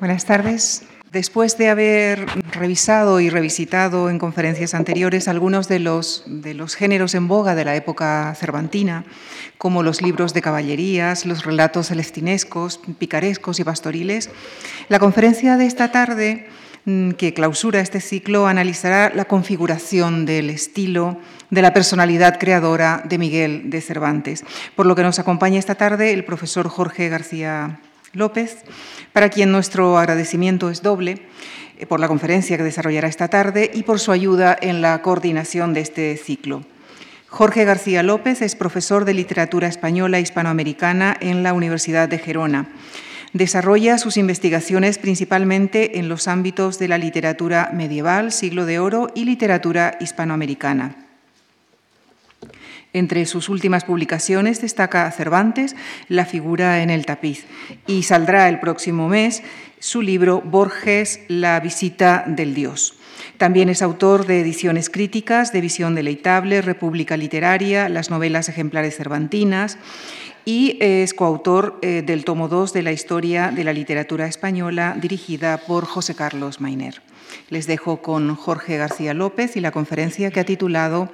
Buenas tardes. Después de haber revisado y revisitado en conferencias anteriores algunos de los, de los, géneros en boga de la época cervantina, como los libros de caballerías, los relatos celestinescos, picarescos y pastoriles, la conferencia de esta tarde mm, que clausura este ciclo analizará la configuración del estilo, de la personalidad creadora de Miguel de Cervantes, por lo que nos acompaña esta tarde el profesor Jorge García López, para quien nuestro agradecimiento es doble eh, por la conferencia que desarrollará esta tarde y por su ayuda en la coordinación de este ciclo. Jorge García López es profesor de literatura española e hispanoamericana en la Universidad de Gerona. Desarrolla sus investigaciones principalmente en los ámbitos de la literatura medieval, siglo de oro y literatura hispanoamericana. Entre sus últimas publicaciones destaca Cervantes, La figura en el tapiz, y saldrá el próximo mes su libro Borges, La visita del dios. También es autor de ediciones críticas de Visión deleitable, República literaria, las novelas ejemplares cervantinas y es coautor eh, del tomo 2 de la historia de la literatura española dirigida por José Carlos Mainer. Les dejo con Jorge García López y la conferencia que ha titulado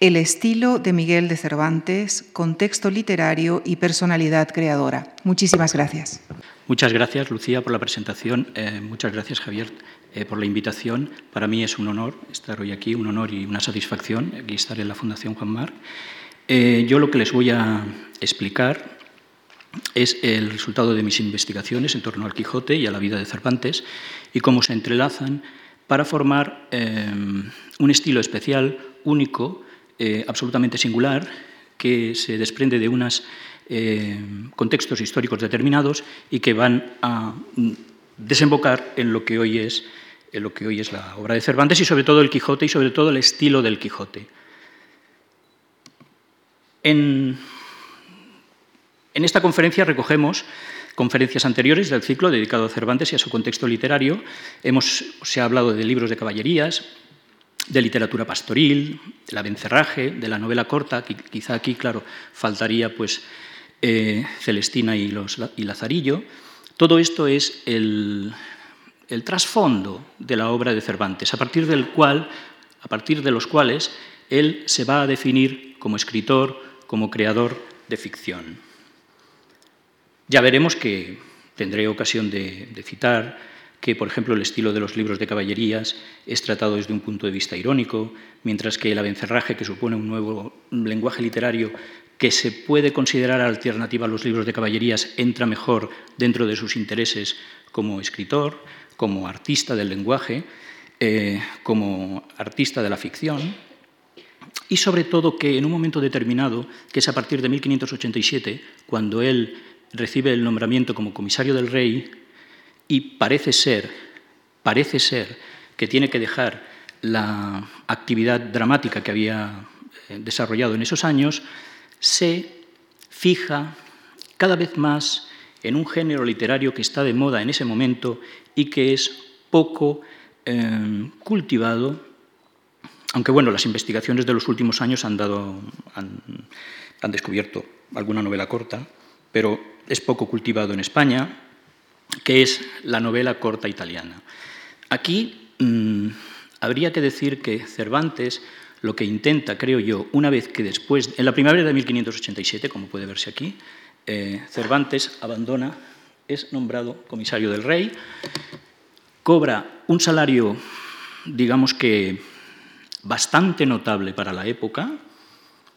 El estilo de Miguel de Cervantes, contexto literario y personalidad creadora. Muchísimas gracias. Muchas gracias, Lucía, por la presentación. Eh, muchas gracias, Javier, eh, por la invitación. Para mí es un honor estar hoy aquí, un honor y una satisfacción aquí estar en la Fundación Juan Mar. Eh, yo lo que les voy a explicar es el resultado de mis investigaciones en torno al Quijote y a la vida de Cervantes y cómo se entrelazan para formar eh, un estilo especial, único, eh, absolutamente singular, que se desprende de unos eh, contextos históricos determinados y que van a desembocar en lo que hoy es lo que hoy es la obra de Cervantes y sobre todo el Quijote y sobre todo el estilo del Quijote. En en esta conferencia recogemos conferencias anteriores del ciclo dedicado a Cervantes y a su contexto literario. Hemos, se ha hablado de libros de caballerías, de literatura pastoril, de la vencerraje, de la novela corta, quizá aquí, claro, faltaría pues eh, Celestina y, los, y, Lazarillo. Todo esto es el, el trasfondo de la obra de Cervantes, a partir del cual, a partir de los cuales él se va a definir como escritor, como creador de ficción. Ya veremos que tendré ocasión de, citar que, por ejemplo, el estilo de los libros de caballerías es tratado desde un punto de vista irónico, mientras que el abencerraje, que supone un nuevo lenguaje literario que se puede considerar alternativa a los libros de caballerías, entra mejor dentro de sus intereses como escritor, como artista del lenguaje, eh, como artista de la ficción, y sobre todo que en un momento determinado, que es a partir de 1587, cuando él recibe el nombramiento como comisario del rey y parece ser, parece ser que tiene que dejar la actividad dramática que había eh, desarrollado en esos años, se fija cada vez más en un género literario que está de moda en ese momento y que es poco eh, cultivado, aunque bueno, las investigaciones de los últimos años han, dado, han descubierto alguna novela corta, pero es poco cultivado en España, que es la novela corta italiana. Aquí mm, habría que decir que Cervantes lo que intenta, creo yo, una vez que después, en la primavera de 1587, como puede verse aquí, eh, Cervantes abandona, es nombrado comisario del rey, cobra un salario, digamos que bastante notable para la época.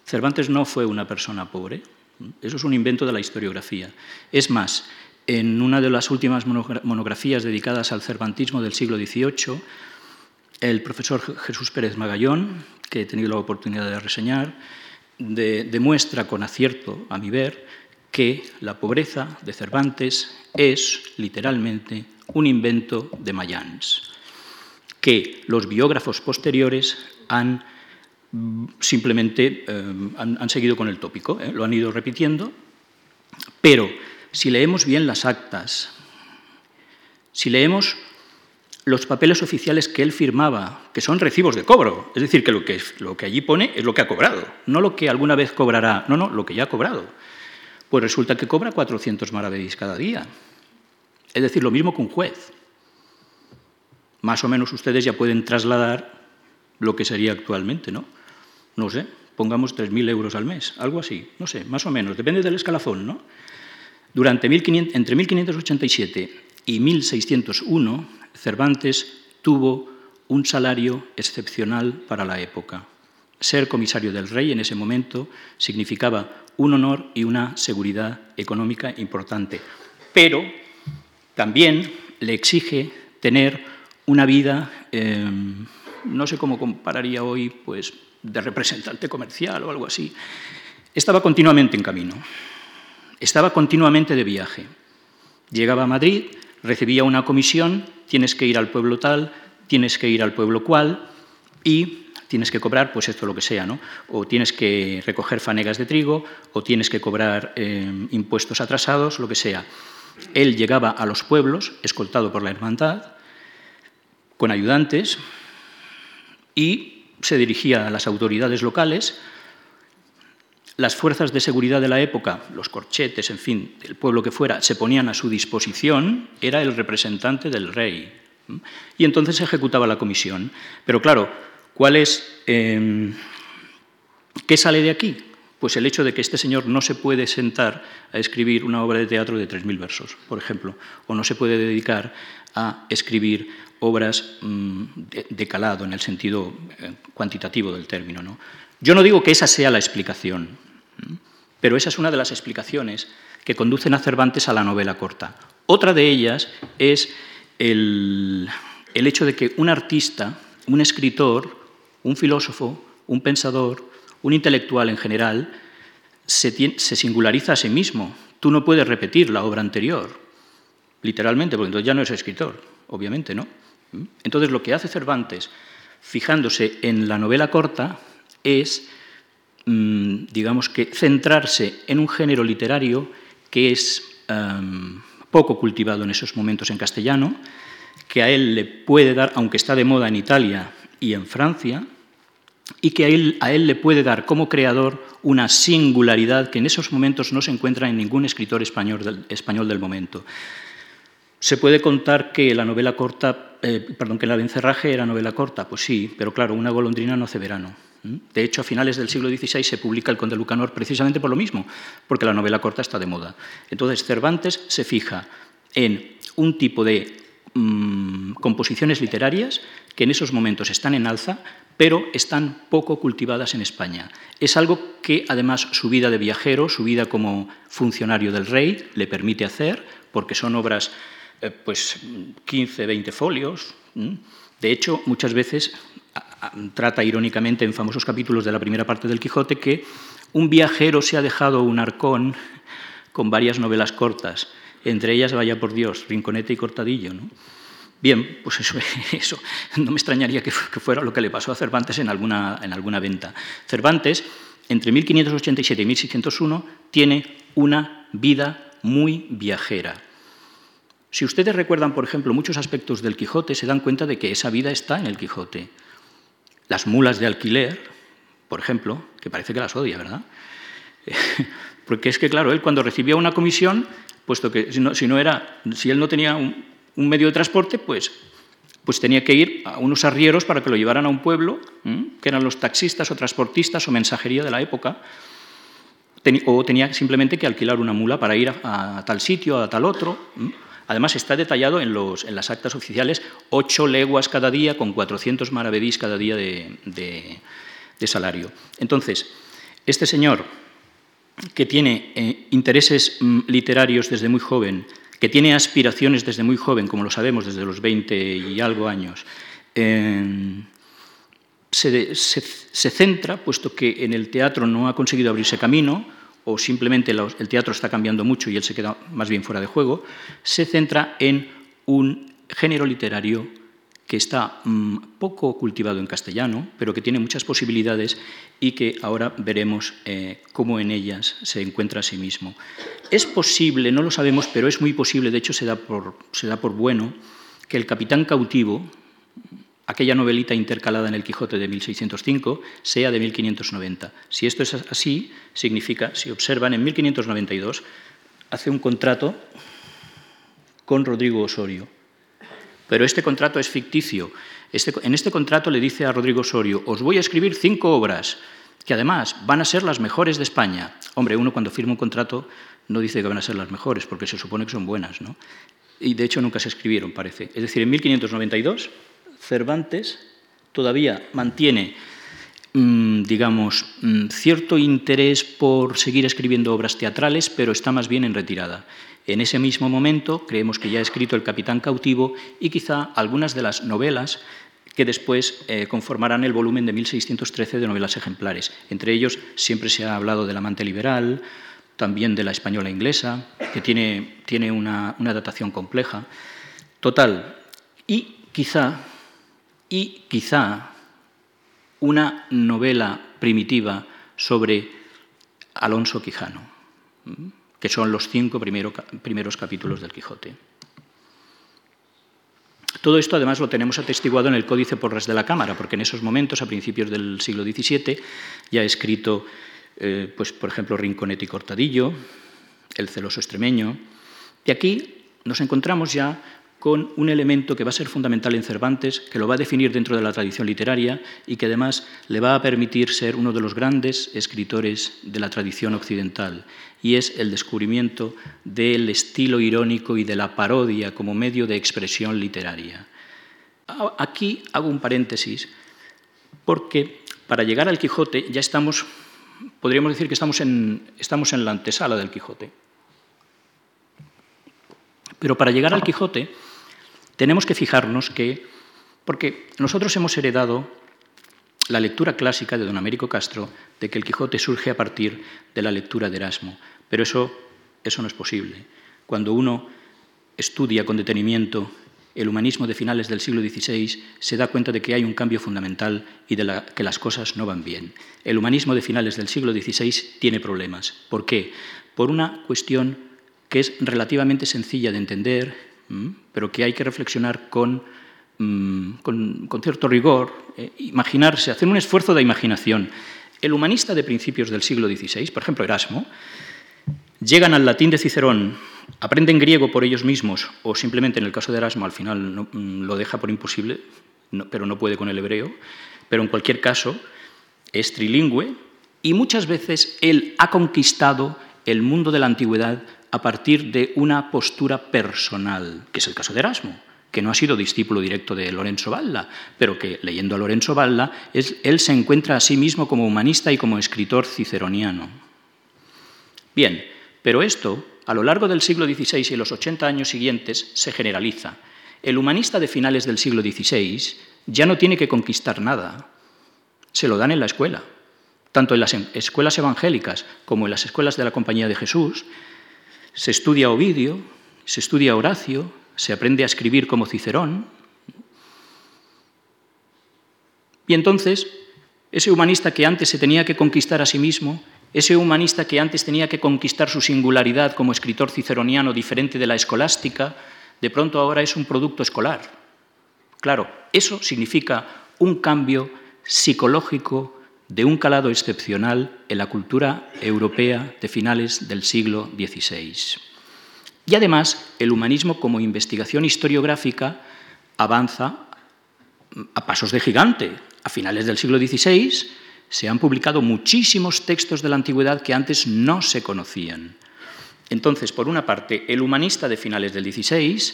Cervantes no fue una persona pobre, eso es un invento de la historiografía. Es más, en una de las últimas monografías dedicadas al cervantismo del siglo XVIII, el profesor Jesús Pérez Magallón, que he tenido la oportunidad de reseñar, demuestra con acierto, a mi ver, que la pobreza de Cervantes es literalmente un invento de Mayans, que los biógrafos posteriores han simplemente eh, han, seguido con el tópico, ¿eh? lo han ido repitiendo, pero si leemos bien las actas, si leemos los papeles oficiales que él firmaba, que son recibos de cobro, es decir, que lo que, lo que allí pone es lo que ha cobrado, no lo que alguna vez cobrará, no, no, lo que ya ha cobrado. Pues resulta que cobra 400 maravedís cada día. Es decir, lo mismo que un juez. Más o menos ustedes ya pueden trasladar lo que sería actualmente, ¿no? No sé, pongamos 3.000 euros al mes, algo así, no sé, más o menos, depende del escalafón, ¿no? Durante entre 1587 y 1601, Cervantes tuvo un salario excepcional para la época. Ser comisario del rey en ese momento significaba un honor y una seguridad económica importante, pero también le exige tener una vida, em, no sé cómo compararía hoy, pues de representante comercial o algo así. Estaba continuamente en camino, estaba continuamente de viaje. Llegaba a Madrid, recibía una comisión, tienes que ir al pueblo tal, tienes que ir al pueblo cual y tienes que cobrar, pues esto lo que sea, ¿no? O tienes que recoger fanegas de trigo, o tienes que cobrar eh, impuestos atrasados, lo que sea. Él llegaba a los pueblos, escoltado por la hermandad, con ayudantes, y se dirigía a las autoridades locales. Las fuerzas de seguridad de la época, los corchetes, en fin, el pueblo que fuera, se ponían a su disposición, era el representante del rey. Y entonces se ejecutaba la comisión. Pero claro, ¿cuál es, em, ¿qué sale de aquí? Pues el hecho de que este señor no se puede sentar a escribir una obra de teatro de 3.000 versos, por ejemplo, o no se puede dedicar a escribir obras mm, de, calado en el sentido eh, cuantitativo del término. ¿no? Yo no digo que esa sea la explicación, pero esa es una de las explicaciones que conducen a Cervantes a la novela corta. Otra de ellas es el, hecho de que un artista, un escritor, un filósofo, un pensador, un intelectual en general, se, singulariza a sí mismo. Tú no puedes repetir la obra anterior, literalmente, porque entonces ya no es escritor, obviamente, ¿no? Entonces lo que hace Cervantes, fijándose en la novela corta, es, mm, digamos que, centrarse en un género literario que es poco cultivado en esos momentos en castellano, que a él le puede dar, aunque está de moda en Italia y en Francia, y que a él, a él le puede dar como creador una singularidad que en esos momentos no se encuentra en ningún escritor español del, español del momento. Se puede contar que la novela corta, eh, perdón, que la de encerraje era novela corta, pues sí, pero claro, una golondrina no hace verano. De hecho, a finales del siglo XVI se publica El Conde Lucanor precisamente por lo mismo, porque la novela corta está de moda. Entonces, Cervantes se fija en un tipo de mm, composiciones literarias que en esos momentos están en alza, pero están poco cultivadas en España. Es algo que, además, su vida de viajero, su vida como funcionario del rey, le permite hacer, porque son obras, eh, pues, 15, 20 folios. De hecho, muchas veces trata irónicamente en famosos capítulos de la primera parte del Quijote que un viajero se ha dejado un arcón con varias novelas cortas, entre ellas, vaya por Dios, Rinconete y Cortadillo. Bien, pues eso, eso, no me extrañaría que fuera lo que le pasó a Cervantes en alguna, en alguna venta. Cervantes, entre 1587 y 1601, tiene una vida muy viajera. Si ustedes recuerdan, por ejemplo, muchos aspectos del Quijote, se dan cuenta de que esa vida está en el Quijote. Las mulas de alquiler, por ejemplo, que parece que las odia, ¿verdad? Porque es que, claro, él cuando recibía una comisión, puesto que si no, era, si él no tenía un, medio de transporte, pues, pues tenía que ir a unos arrieros para que lo llevaran a un pueblo, que eran los taxistas o transportistas o mensajería de la época, o tenía simplemente que alquilar una mula para ir a, tal sitio, a tal otro. Además, está detallado en, las actas oficiales ocho leguas cada día con 400 maravedís cada día de, salario. Entonces, este señor, que tiene eh, intereses mm, literarios desde muy joven, que tiene aspiraciones desde muy joven, como lo sabemos desde los 20 y algo años, em, se, centra, puesto que en el teatro no ha conseguido abrirse camino, o simplemente el teatro está cambiando mucho y él se queda más bien fuera de juego, se centra en un género literario que está mm, poco cultivado en castellano, pero que tiene muchas posibilidades y que ahora veremos eh, cómo en ellas se encuentra a sí mismo. Es posible, no lo sabemos, pero es muy posible, de hecho se da por, se da por bueno, que el capitán cautivo, aquella novelita intercalada en el Quijote de 1605 sea de 1590. Si esto es así, significa, si observan, en 1592 hace un contrato con Rodrigo Osorio. Pero este contrato es ficticio. Este, en este contrato le dice a Rodrigo Osorio, os voy a escribir cinco obras que además van a ser las mejores de España. Hombre, uno cuando firma un contrato no dice que van a ser las mejores, porque se supone que son buenas, ¿no? Y de hecho nunca se escribieron, parece. Es decir, en 1592 Cervantes todavía mantiene, mm, digamos, mm, cierto interés por seguir escribiendo obras teatrales, pero está más bien en retirada. En ese mismo momento creemos que ya ha escrito El Capitán Cautivo y quizá algunas de las novelas que después eh, conformarán el volumen de 1613 de novelas ejemplares. Entre ellos siempre se ha hablado del amante liberal, también de la española inglesa, que tiene, tiene una, una datación compleja. Total, y quizá, y quizá una novela primitiva sobre Alonso Quijano, que son los cinco primeros capítulos del Quijote. Todo esto además lo tenemos atestiguado en el Códice Porras de la Cámara, porque en esos momentos, a principios del siglo XVII, ya ha escrito eh, pues, por ejemplo, Rinconet y Cortadillo, El celoso extremeño. Y aquí nos encontramos ya con un elemento que va a ser fundamental en Cervantes, que lo va a definir dentro de la tradición literaria y que además le va a permitir ser uno de los grandes escritores de la tradición occidental, y es el descubrimiento del estilo irónico y de la parodia como medio de expresión literaria. Aquí hago un paréntesis, porque para llegar al Quijote ya estamos podríamos decir que estamos en, estamos en la antesala del Quijote. Pero para llegar al Quijote tenemos que fijarnos que, porque nosotros hemos heredado la lectura clásica de don Américo Castro de que el Quijote surge a partir de la lectura de Erasmo, pero eso, eso no es posible. Cuando uno estudia con detenimiento el humanismo de finales del siglo XVI se da cuenta de que hay un cambio fundamental y de que las cosas no van bien. El humanismo de finales del siglo XVI tiene problemas. ¿Por qué? Por una cuestión que es relativamente sencilla de entender, pero que hay que reflexionar con, con, cierto rigor, eh, imaginarse, hacer un esfuerzo de imaginación. El humanista de principios del siglo XVI, por ejemplo Erasmo, llegan al latín de Cicerón aprenden griego por ellos mismos o simplemente en el caso de Erasmo al final mm, lo deja por imposible, pero no puede con el hebreo, pero en cualquier caso es trilingüe y muchas veces él ha conquistado el mundo de la antigüedad a partir de una postura personal, que es el caso de Erasmo, que no ha sido discípulo directo de Lorenzo Valla, pero que leyendo a Lorenzo Valla, él se encuentra a sí mismo como humanista y como escritor ciceroniano. Bien, pero esto a lo largo del siglo XVI y los 80 años siguientes se generaliza. El humanista de finales del siglo XVI ya no tiene que conquistar nada, se lo dan en la escuela. Tanto en las escuelas evangélicas como en las escuelas de la Compañía de Jesús, se estudia Ovidio, se estudia Horacio, se aprende a escribir como Cicerón. Y entonces, ese humanista que antes se tenía que conquistar a sí mismo, ese humanista que antes tenía que conquistar su singularidad como escritor ciceroniano diferente de la escolástica, de pronto ahora es un producto escolar. Claro, eso significa un cambio psicológico de un calado excepcional en la cultura europea de finales del siglo XVI. Y además, el humanismo como investigación historiográfica avanza a pasos de gigante. A finales del siglo XVI se han publicado muchísimos textos de la antigüedad que antes no se conocían. Entonces, por una parte, el humanista de finales del XVI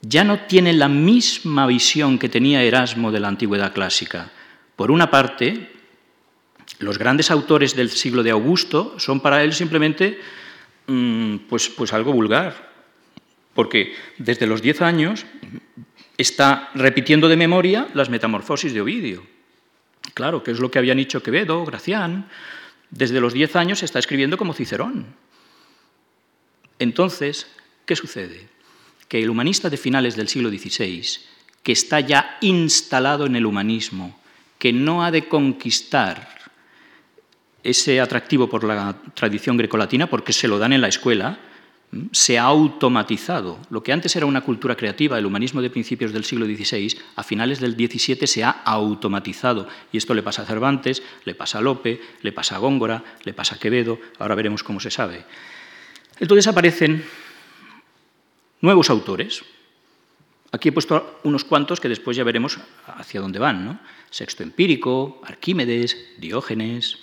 ya no tiene la misma visión que tenía Erasmo de la antigüedad clásica. Por una parte, los grandes autores del siglo de Augusto son para él simplemente mm, pues, pues algo vulgar, porque desde los diez años está repitiendo de memoria las metamorfosis de Ovidio. Claro, que es lo que habían dicho Quevedo, Gracián. Desde los 10 años está escribiendo como Cicerón. Entonces, ¿qué sucede? Que el humanista de finales del siglo XVI, que está ya instalado en el humanismo, que no ha de conquistar ese atractivo por la tradición grecolatina porque se lo dan en la escuela, se ha automatizado. Lo que antes era una cultura creativa, el humanismo de principios del siglo XVI, a finales del XVII se ha automatizado. Y esto le pasa a Cervantes, le pasa a Lope, le pasa a Góngora, le pasa a Quevedo, ahora veremos cómo se sabe. Entonces aparecen nuevos autores. Aquí he puesto unos cuantos que después ya veremos hacia dónde van. ¿no? Sexto Empírico, Arquímedes, Diógenes.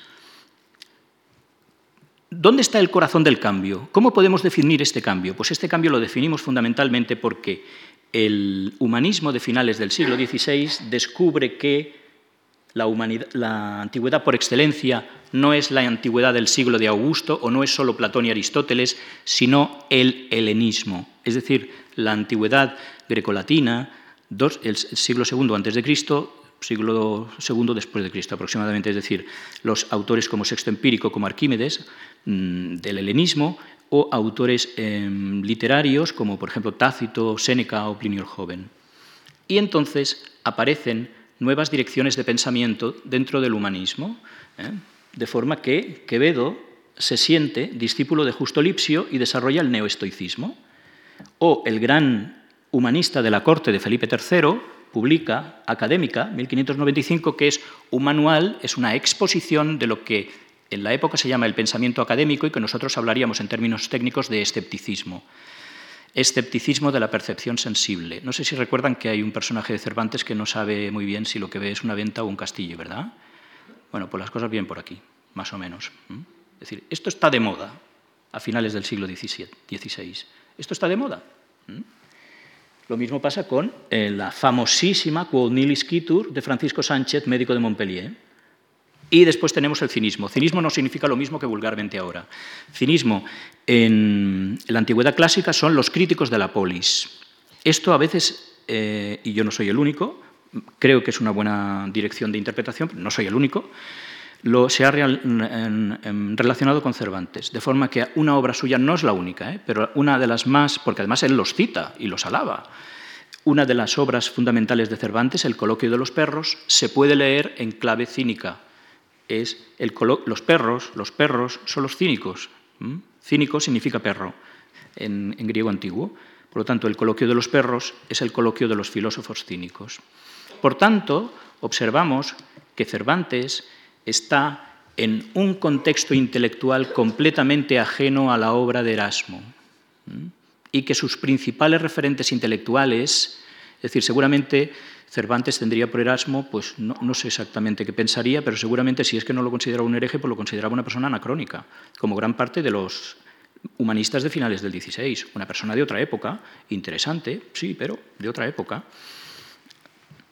¿Dónde está el corazón del cambio? ¿Cómo podemos definir este cambio? Pues este cambio lo definimos fundamentalmente porque el humanismo de finales del siglo XVI descubre que la, antigüedad por excelencia no es la antigüedad del siglo de Augusto o no es solo Platón y Aristóteles, sino el helenismo, es decir, la antigüedad grecolatina, el siglo II antes de Cristo, siglo II después de Cristo aproximadamente, es decir, los autores como Sexto Empírico, como Arquímedes, del helenismo, o autores em, literarios como por ejemplo Tácito, Séneca o Plinio el Joven. Y entonces aparecen nuevas direcciones de pensamiento dentro del humanismo, ¿eh? de forma que Quevedo se siente discípulo de Justo Lipsio y desarrolla el neoestoicismo. O el gran humanista de la corte de Felipe III publica Académica, 1595, que es un manual, es una exposición de lo que en la época se llama el pensamiento académico y que nosotros hablaríamos en términos técnicos de escepticismo. Escepticismo de la percepción sensible. No sé si recuerdan que hay un personaje de Cervantes que no sabe muy bien si lo que ve es una venta o un castillo, ¿verdad? Bueno, pues las cosas vienen por aquí, más o menos. Es decir, esto está de moda a finales del siglo XVI. Esto está de moda. Lo mismo pasa con eh, la famosísima Quod Nilis de Francisco Sánchez, médico de Montpellier y después tenemos el cinismo. Cinismo no significa lo mismo que vulgarmente ahora. Cinismo en, la antigüedad clásica son los críticos de la polis. Esto a veces, eh, y yo no soy el único, creo que es una buena dirección de interpretación, no soy el único, lo, se ha relacionado con Cervantes, de forma que una obra suya no es la única, ¿eh? pero una de las más, porque además él los cita y los alaba. Una de las obras fundamentales de Cervantes, El coloquio de los perros, se puede leer en clave cínica es los perros, los perros son los cínicos. Cínico significa perro en, griego antiguo. Por lo tanto, el coloquio de los perros es el coloquio de los filósofos cínicos. Por tanto, observamos que Cervantes está en un contexto intelectual completamente ajeno a la obra de Erasmo y que sus principales referentes intelectuales, es decir, seguramente Cervantes tendría por Erasmo, pues no, sé exactamente qué pensaría, pero seguramente si es que no lo consideraba un hereje, pues lo consideraba una persona anacrónica, como gran parte de los humanistas de finales del XVI, una persona de otra época, interesante, sí, pero de otra época.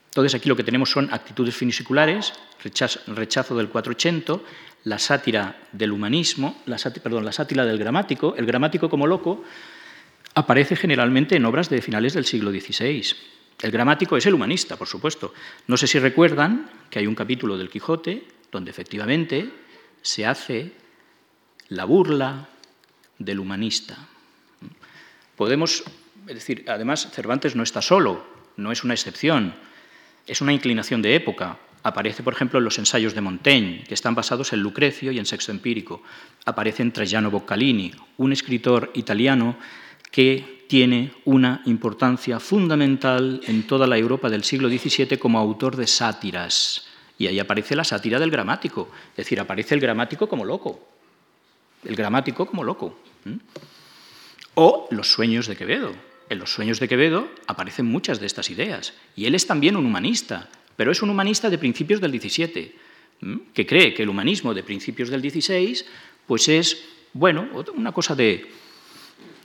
Entonces aquí lo que tenemos son actitudes finisiculares, rechazo, del 480, la sátira del humanismo, la perdón, la sátira del gramático. El gramático como loco aparece generalmente en obras de finales del siglo XVI. El gramático es el humanista, por supuesto. No sé si recuerdan que hay un capítulo del Quijote donde efectivamente se hace la burla del humanista. Podemos, decir, además Cervantes no está solo, no es una excepción, es una inclinación de época. Aparece, por ejemplo, en los ensayos de Montaigne, que están basados en Lucrecio y en Sexto Empírico. Aparece en Traiano Boccalini, un escritor italiano que tiene una importancia fundamental en toda la Europa del siglo XVII como autor de sátiras. Y ahí aparece la sátira del gramático, es decir, aparece el gramático como loco, el gramático como loco. O los sueños de Quevedo. En los sueños de Quevedo aparecen muchas de estas ideas. Y él es también un humanista, pero es un humanista de principios del XVII, que cree que el humanismo de principios del XVI pues es, bueno, una cosa de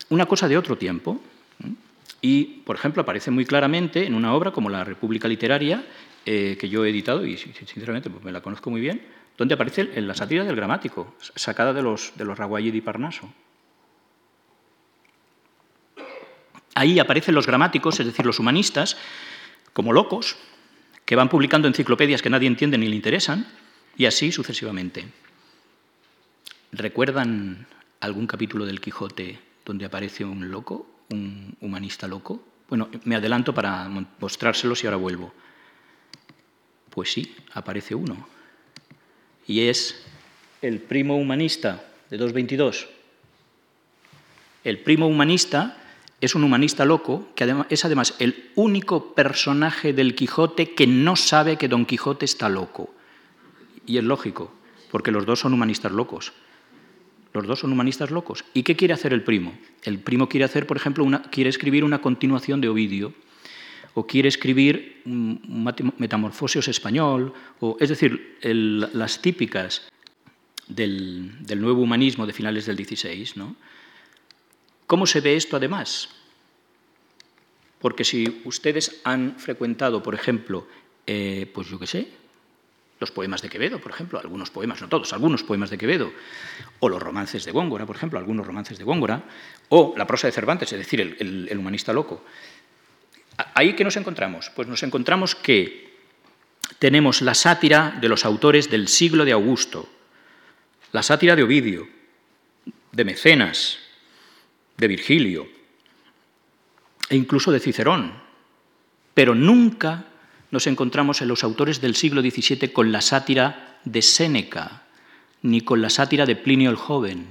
una cosa de otro tiempo. Y, por ejemplo, aparece muy claramente en una obra como La República Literaria, eh, que yo he editado y sinceramente pues, me la conozco muy bien, donde aparece en la sátira del gramático, sacada de los, de los y Parnaso. Ahí aparecen los gramáticos, es decir, los humanistas, como locos, que van publicando enciclopedias que nadie entiende ni le interesan, y así sucesivamente. ¿Recuerdan algún capítulo del Quijote donde aparece un loco, un humanista loco. Bueno, me adelanto para mostrárselos y ahora vuelvo. Pues sí, aparece uno. Y es el primo humanista de 222. El primo humanista es un humanista loco que es además el único personaje del Quijote que no sabe que Don Quijote está loco. Y es lógico, porque los dos son humanistas locos. Los dos son humanistas locos. ¿Y qué quiere hacer el primo? El primo quiere hacer, por ejemplo, quiere escribir una continuación de Ovidio, o quiere escribir Metamorfosios español, o, es decir, las típicas del, nuevo humanismo de finales del XVI. ¿no? ¿Cómo se ve esto además? Porque si ustedes han frecuentado, por ejemplo, eh, pues yo qué sé, los poemas de Quevedo, por ejemplo, algunos poemas, no todos, algunos poemas de Quevedo, o los romances de Góngora, por ejemplo, algunos romances de Góngora, o la prosa de Cervantes, es decir, el, humanista loco. ¿Ahí qué nos encontramos? Pues nos encontramos que tenemos la sátira de los autores del siglo de Augusto, la sátira de Ovidio, de Mecenas, de Virgilio e incluso de Cicerón, pero nunca nos encontramos en los autores del siglo XVII con la sátira de Séneca, ni con la sátira de Plinio el Joven,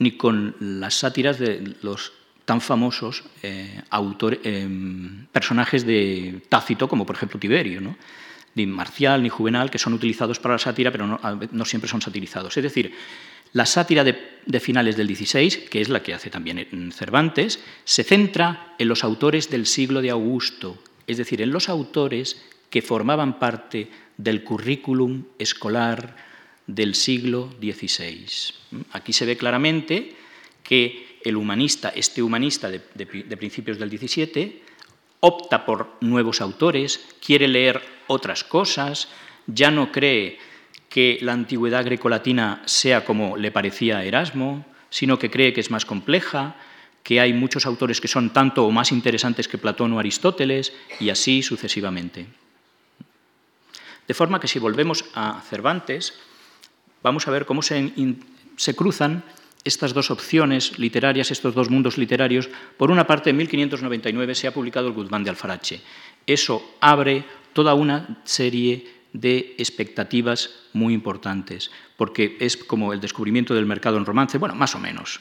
ni con las sátiras de los tan famosos eh, eh, personajes de Tácito, como por ejemplo Tiberio, ni Marcial ni Juvenal, que son utilizados para la sátira, pero no, siempre son satirizados. Es decir, la sátira de, de, finales del XVI, que es la que hace también Cervantes, se centra en los autores del siglo de Augusto, es decir, en los autores que formaban parte del currículum escolar del siglo XVI. Aquí se ve claramente que el humanista, este humanista de, principios del XVII, opta por nuevos autores, quiere leer otras cosas, ya no cree que la antigüedad grecolatina sea como le parecía a Erasmo, sino que cree que es más compleja, que hay muchos autores que son tanto o más interesantes que Platón o Aristóteles, y así sucesivamente. De forma que si volvemos a Cervantes, vamos a ver cómo se, cruzan estas dos opciones literarias, estos dos mundos literarios. Por una parte, en 1599 se ha publicado el Guzmán de Alfarache. Eso abre toda una serie de expectativas muy importantes, porque es como el descubrimiento del mercado en romance, bueno, más o menos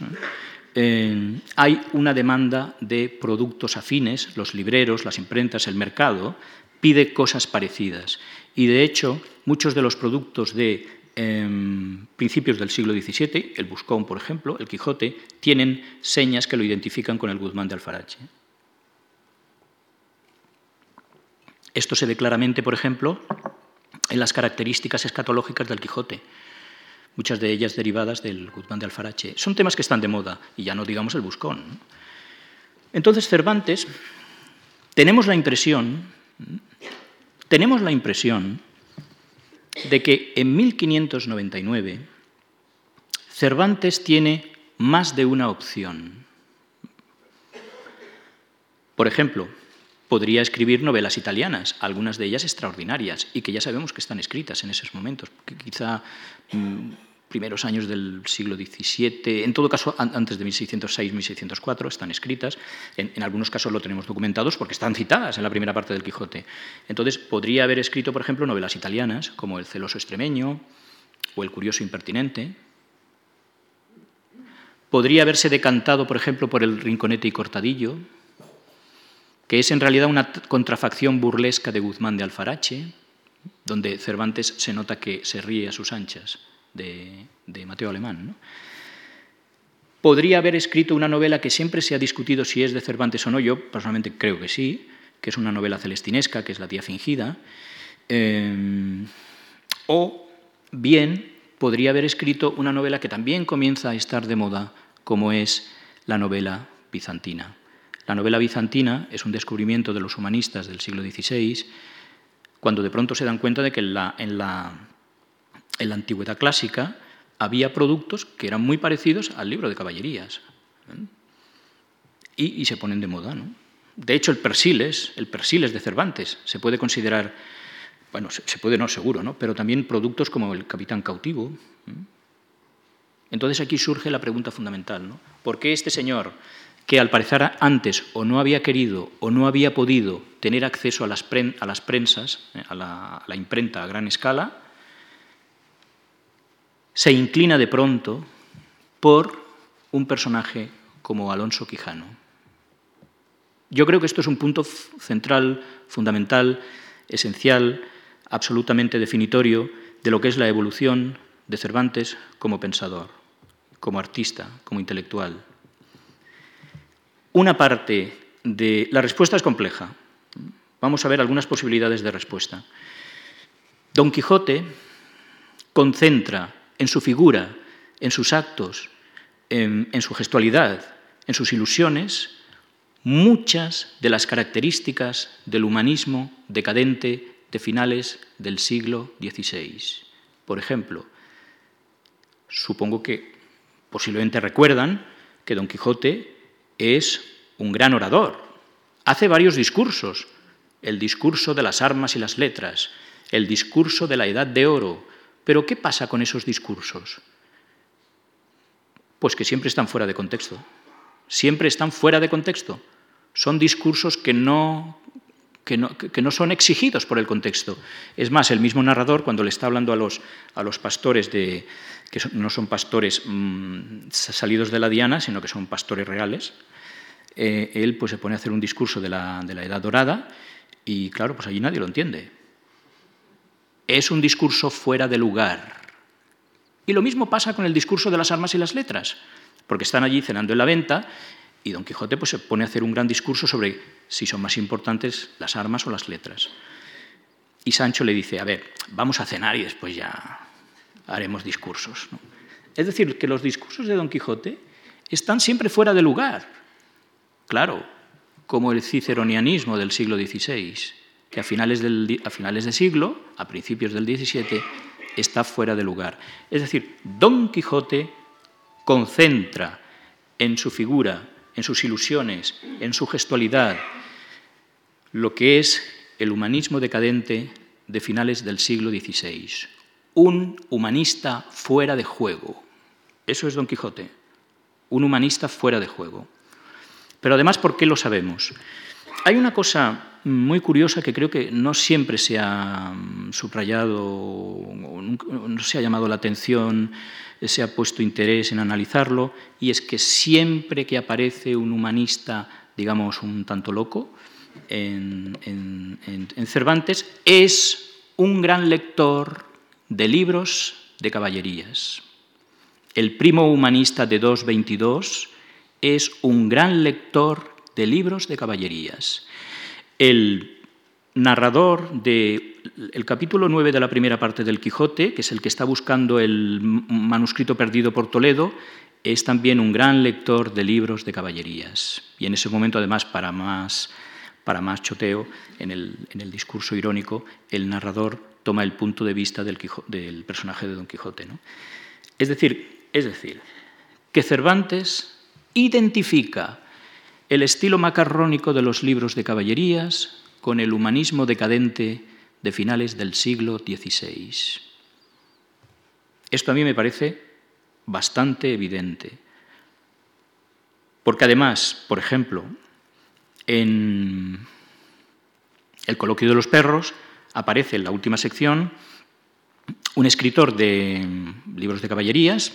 hay una demanda de productos afines, los libreros, las imprentas, el mercado, pide cosas parecidas. Y de hecho, muchos de los productos de em, principios del siglo XVII, el Buscón, por ejemplo, el Quijote, tienen señas que lo identifican con el Guzmán de Alfarache. Esto se ve claramente, por ejemplo, en las características escatológicas del Quijote muchas de ellas derivadas del Guzmán de Alfarache. Son temas que están de moda, y ya no digamos el Buscón. Entonces, Cervantes, tenemos la impresión, tenemos la impresión de que en 1599 Cervantes tiene más de una opción. Por ejemplo, podría escribir novelas italianas, algunas de ellas extraordinarias, y que ya sabemos que están escritas en esos momentos, quizá mm, primeros años del siglo XVII, en todo caso antes de 1606-1604 están escritas, en, algunos casos lo tenemos documentados porque están citadas en la primera parte del Quijote. Entonces podría haber escrito, por ejemplo, novelas italianas como El celoso extremeño o El curioso impertinente. Podría haberse decantado, por ejemplo, por El rinconete y cortadillo, que es en realidad una contrafacción burlesca de Guzmán de Alfarache, donde Cervantes se nota que se ríe a sus anchas de, Mateo Alemán. Podría haber escrito una novela que siempre se ha discutido si es de Cervantes o no, yo personalmente creo que sí, que es una novela celestinesca, que es La tía fingida, eh, o bien podría haber escrito una novela que también comienza a estar de moda, como es la novela bizantina. La novela bizantina es un descubrimiento de los humanistas del siglo XVI, cuando de pronto se dan cuenta de que en la en la antigüedad clásica había productos que eran muy parecidos al libro de caballerías. ¿eh? Y, se ponen de moda. De hecho, el Persiles, el Persiles de Cervantes, se puede considerar, bueno, se, puede no seguro, ¿no? pero también productos como el Capitán Cautivo. ¿eh? Entonces aquí surge la pregunta fundamental. ¿no? ¿Por qué este señor, que al parecer antes o no había querido o no había podido tener acceso a las, a prensas, ¿eh? a la imprenta a gran escala, se inclina de pronto por un personaje como Alonso Quijano. Yo creo que esto es un punto central, fundamental, esencial, absolutamente definitorio de lo que es la evolución de Cervantes como pensador, como artista, como intelectual. Una parte de... La respuesta es compleja. Vamos a ver algunas posibilidades de respuesta. Don Quijote concentra en su figura, en sus actos, en, su gestualidad, en sus ilusiones, muchas de las características del humanismo decadente de finales del siglo XVI. Por ejemplo, supongo que posiblemente recuerdan que Don Quijote es un gran orador. Hace varios discursos. El discurso de las armas y las letras, el discurso de la edad de oro. Pero ¿qué pasa con esos discursos? Pues que siempre están fuera de contexto. Siempre están fuera de contexto. Son discursos que no, que no, son exigidos por el contexto. Es más, el mismo narrador, cuando le está hablando a los, a los pastores, de, que no son pastores mm, salidos de la diana, sino que son pastores reales, eh, él pues, se pone a hacer un discurso de la, de la Edad Dorada y claro, pues allí nadie lo entiende. Es un discurso fuera de lugar. Y lo mismo pasa con el discurso de las armas y las letras, porque están allí cenando en la venta y Don Quijote pues, se pone a hacer un gran discurso sobre si son más importantes las armas o las letras. Y Sancho le dice, a ver, vamos a cenar y después ya haremos discursos. Es decir, que los discursos de Don Quijote están siempre fuera de lugar. Claro, como el ciceronianismo del siglo XVI, que a finales, del, a finales siglo, a principios del XVII, está fuera de lugar. Es decir, Don Quijote concentra en su figura, en sus ilusiones, en su gestualidad, lo que es el humanismo decadente de finales del siglo XVI. Un humanista fuera de juego. Eso es Don Quijote, un humanista fuera de juego. Pero además, ¿por qué lo sabemos? Hay una cosa muy curiosa que creo que no siempre se ha mm, subrayado, no se ha llamado la atención, se ha puesto interés en analizarlo, y es que siempre que aparece un humanista, digamos, un tanto loco, en, en Cervantes, es un gran lector de libros de caballerías. El primo humanista de 222 es un gran lector de libros de caballerías. El narrador del capítulo 9 de la primera parte del Quijote, que es el que está buscando el manuscrito perdido por Toledo, es también un gran lector de libros de caballerías. Y en ese momento, además, para más, para más choteo, en el, en el discurso irónico, el narrador toma el punto de vista del, del personaje de Don Quijote. ¿no? Es decir, es decir, que Cervantes identifica el estilo macarrónico de los libros de caballerías con el humanismo decadente de finales del siglo XVI. Esto a mí me parece bastante evidente, porque además, por ejemplo, en el coloquio de los perros aparece en la última sección un escritor de libros de caballerías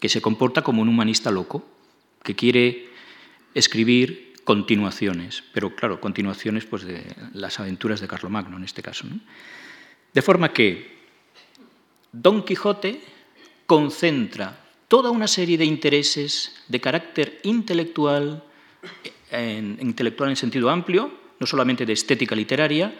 que se comporta como un humanista loco que quiere escribir continuaciones, pero claro, continuaciones pues, de las aventuras de Carlomagno en este caso. De forma que Don Quijote concentra toda una serie de intereses de carácter intelectual, intelectual en sentido amplio, no solamente de estética literaria,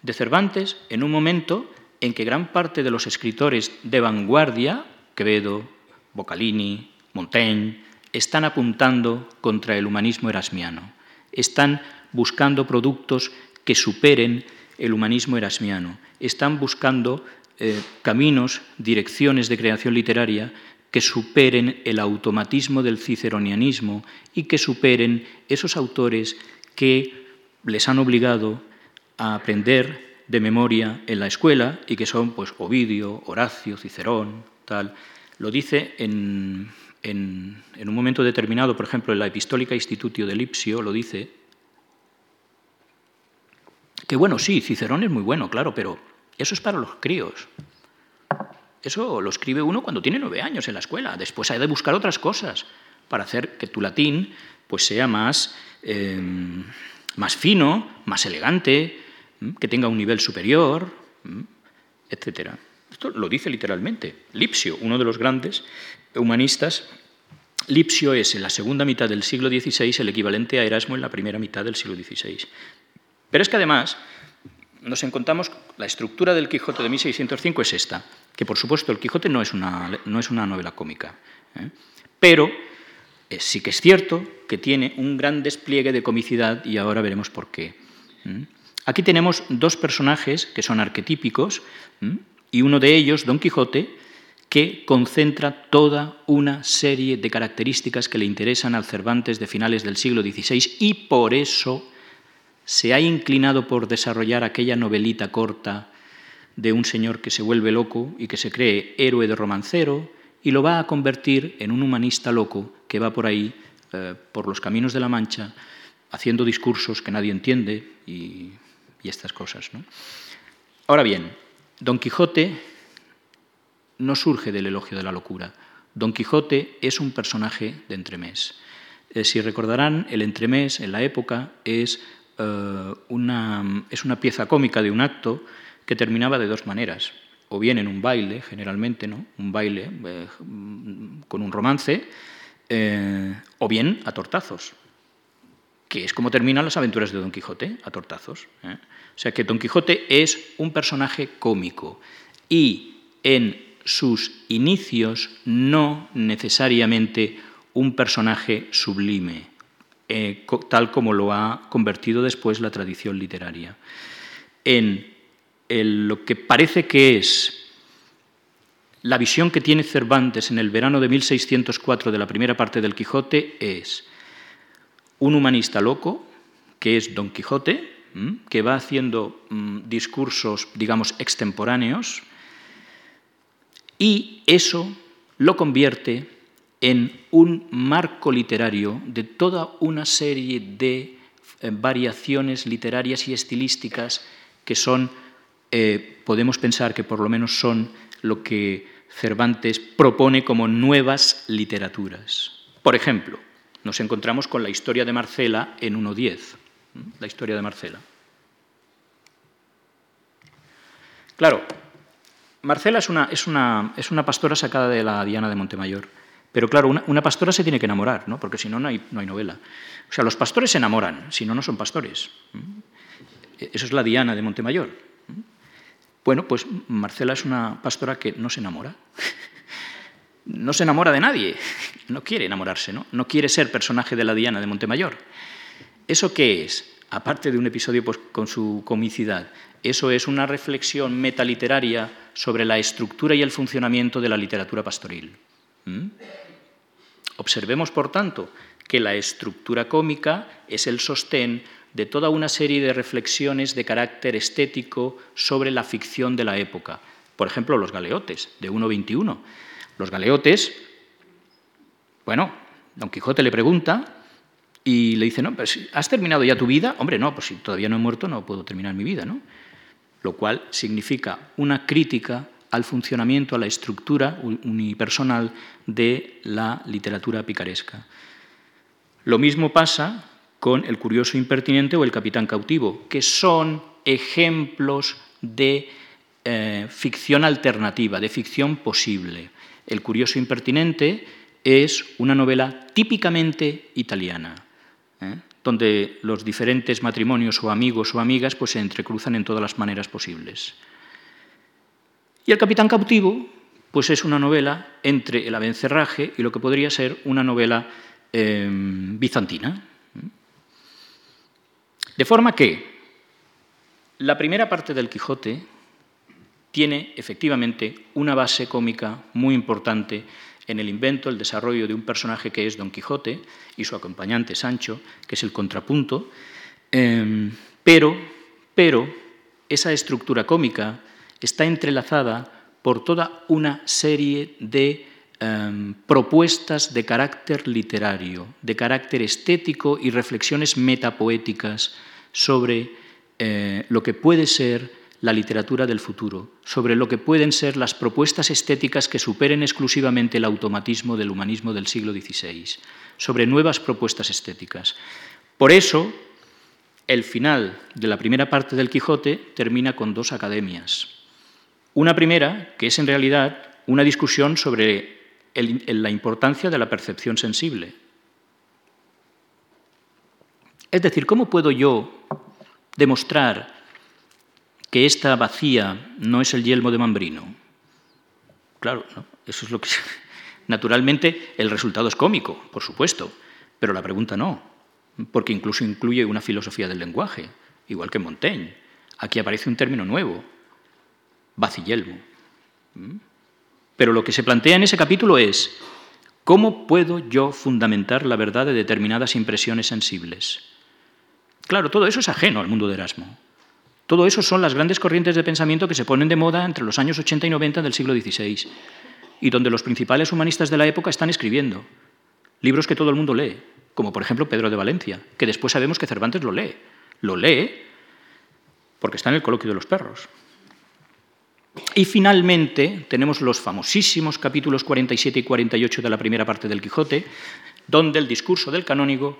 de Cervantes, en un momento en que gran parte de los escritores de vanguardia, Quevedo, Boccalini, Montaigne, están apuntando contra el humanismo erasmiano, están buscando productos que superen el humanismo erasmiano, están buscando eh, caminos, direcciones de creación literaria que superen el automatismo del ciceronianismo y que superen esos autores que les han obligado a aprender de memoria en la escuela y que son pues Ovidio, Horacio, Cicerón, tal. Lo dice en en, un momento determinado, por ejemplo, en la Epistólica Institutio de Lipsio lo dice, que bueno, sí, Cicerón es muy bueno, claro, pero eso es para los críos. Eso lo escribe uno cuando tiene nueve años en la escuela. Después hay de buscar otras cosas para hacer que tu latín pues, sea más, em, más fino, más elegante, que tenga un nivel superior, etc. Esto lo dice literalmente. Lipsio, uno de los grandes humanistas, Lipsio es en la segunda mitad del siglo XVI el equivalente a Erasmo en la primera mitad del siglo XVI. Pero es que además nos encontramos, la estructura del Quijote de 1605 es esta, que por supuesto el Quijote no es una, no es una novela cómica, ¿eh? pero eh, sí que es cierto que tiene un gran despliegue de comicidad y ahora veremos por qué. Aquí tenemos dos personajes que son arquetípicos y uno de ellos, Don Quijote, que concentra toda una serie de características que le interesan al Cervantes de finales del siglo XVI y por eso se ha inclinado por desarrollar aquella novelita corta de un señor que se vuelve loco y que se cree héroe de romancero y lo va a convertir en un humanista loco que va por ahí, eh, por los caminos de la Mancha, haciendo discursos que nadie entiende y, estas cosas. Ahora bien, Don Quijote no surge del elogio de la locura. Don Quijote es un personaje de entremés. Eh, si recordarán, el entremés en la época es eh, una, es una pieza cómica de un acto que terminaba de dos maneras, o bien en un baile, generalmente, ¿no? un baile eh, con un romance, o bien a tortazos, que es como terminan las aventuras de Don Quijote, a tortazos. O sea que Don Quijote es un personaje cómico y en sus inicios no necesariamente un personaje sublime. Eh, tal como lo ha convertido después la tradición literaria. En lo que parece que es la visión que tiene Cervantes en el verano de 1604 de la primera parte del Quijote es un humanista loco, que es Don Quijote, que va haciendo mm, discursos, digamos, extemporáneos, y eso lo convierte en un marco literario de toda una serie de eh, variaciones literarias y estilísticas que son, eh, podemos pensar que por lo menos son lo que Cervantes propone como nuevas literaturas. Por ejemplo, nos encontramos con la historia de Marcela en 1.10, la historia de Marcela. Claro, Marcela es una, es, una, es una pastora sacada de la Diana de Montemayor pero claro, una, pastora se tiene que enamorar, ¿no? porque si no, no hay, no hay novela. O sea, los pastores se enamoran, si no, no son pastores. Eso es la Diana de Montemayor. Bueno, pues Marcela es una pastora que no se enamora. No se enamora de nadie, no quiere enamorarse, ¿no? No quiere ser personaje de la Diana de Montemayor. ¿Eso qué es? Aparte de un episodio pues, con su comicidad, eso es una reflexión metaliteraria sobre la estructura y el funcionamiento de la literatura pastoril. Observemos, por tanto, que la estructura cómica es el sostén de toda una serie de reflexiones de carácter estético sobre la ficción de la época. Por ejemplo, los galeotes, de 1.21. Los galeotes, bueno, Don Quijote le pregunta y le dice, no, pues, ¿has terminado ya tu vida? Hombre, no, pues si todavía no he muerto no puedo terminar mi vida, ¿no? Lo cual significa una crítica al funcionamiento, a la estructura unipersonal de la literatura picaresca. Lo mismo pasa con El curioso impertinente o El capitán cautivo, que son ejemplos de eh, ficción alternativa, de ficción posible. El curioso impertinente es una novela típicamente italiana, ¿eh? donde los diferentes matrimonios o amigos o amigas pues, se entrecruzan en todas las maneras posibles. Y El capitán cautivo, pues es una novela entre el abencerraje y lo que podría ser una novela em, bizantina. De forma que la primera parte del Quijote tiene efectivamente una base cómica muy importante en el invento, el desarrollo de un personaje que es Don Quijote y su acompañante Sancho, que es el contrapunto, em, pero, pero esa estructura cómica está entrelazada por toda una serie de em, propuestas de carácter literario, de carácter estético y reflexiones metapoéticas sobre eh, lo que puede ser la literatura del futuro, sobre lo que pueden ser las propuestas estéticas que superen exclusivamente el automatismo del humanismo del siglo XVI, sobre nuevas propuestas estéticas. Por eso, el final de la primera parte del Quijote termina con dos academias, Una primera, que es en realidad una discusión sobre la importancia de la percepción sensible. Es decir, ¿cómo puedo yo demostrar que esta vacía no es el yelmo de Mambrino? Claro, eso es lo que... Naturalmente, el resultado es cómico, por supuesto, pero la pregunta no, porque incluso incluye una filosofía del lenguaje, igual que Montaigne. Aquí aparece un término nuevo, vacillelmo. ¿Mm? Pero lo que se plantea en ese capítulo es, ¿cómo puedo yo fundamentar la verdad de determinadas impresiones sensibles? Claro, todo eso es ajeno al mundo de Erasmo. Todo eso son las grandes corrientes de pensamiento que se ponen de moda entre los años 80 y 90 del siglo XVI y donde los principales humanistas de la época están escribiendo libros que todo el mundo lee, como por ejemplo Pedro de Valencia, que después sabemos que Cervantes lo lee. Lo lee porque está en el coloquio de los perros. Y finalmente tenemos los famosísimos capítulos 47 y 48 de la primera parte del Quijote, donde el discurso del canónigo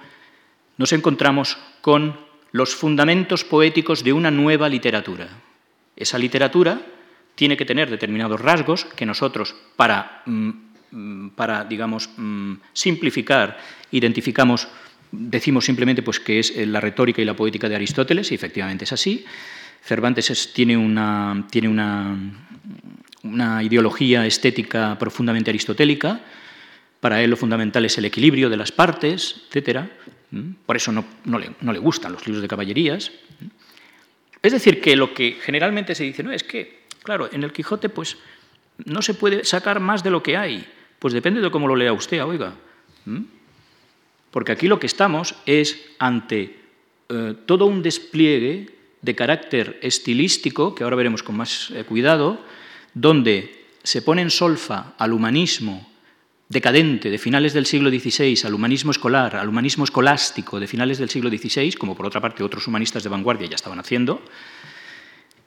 nos encontramos con los fundamentos poéticos de una nueva literatura. Esa literatura tiene que tener determinados rasgos que nosotros, para, mm, para digamos, mm, simplificar, identificamos, decimos simplemente pues, que es la retórica y la poética de Aristóteles, y efectivamente es así, Cervantes tiene, una, tiene una, una, ideología estética profundamente aristotélica. Para él lo fundamental es el equilibrio de las partes, etc. Por eso no, le, gustan los libros de caballerías. Es decir, que lo que generalmente se dice no es que, claro, en el Quijote pues no se puede sacar más de lo que hay. Pues depende de cómo lo lea usted, oiga. Porque aquí lo que estamos es ante eh, todo un despliegue de carácter estilístico, que ahora veremos con más eh, cuidado, donde se pone en solfa al humanismo decadente de finales del siglo XVI, al humanismo escolar, al humanismo escolástico de finales del siglo XVI, como por otra parte otros humanistas de vanguardia ya estaban haciendo,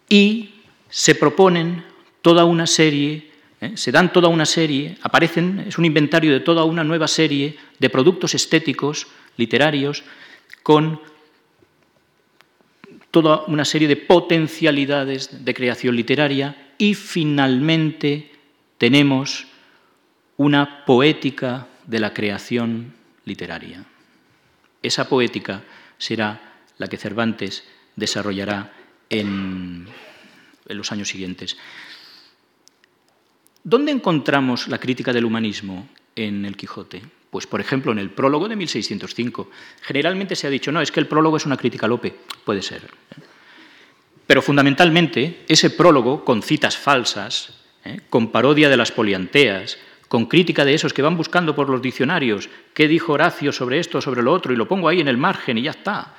y se proponen toda una serie, ¿eh? se dan toda una serie, aparecen, es un inventario de toda una nueva serie de productos estéticos, literarios, con toda una serie de potencialidades de creación literaria y finalmente tenemos una poética de la creación literaria. Esa poética será la que Cervantes desarrollará en, los años siguientes. ¿Dónde encontramos la crítica del humanismo en el Quijote? Pues, por ejemplo, en el prólogo de 1605. Generalmente se ha dicho, no, es que el prólogo es una crítica a Lope. Puede ser. Pero fundamentalmente, ese prólogo, con citas falsas, ¿eh? con parodia de las polianteas, con crítica de esos que van buscando por los diccionarios qué dijo Horacio sobre esto, sobre lo otro, y lo pongo ahí en el margen y ya está.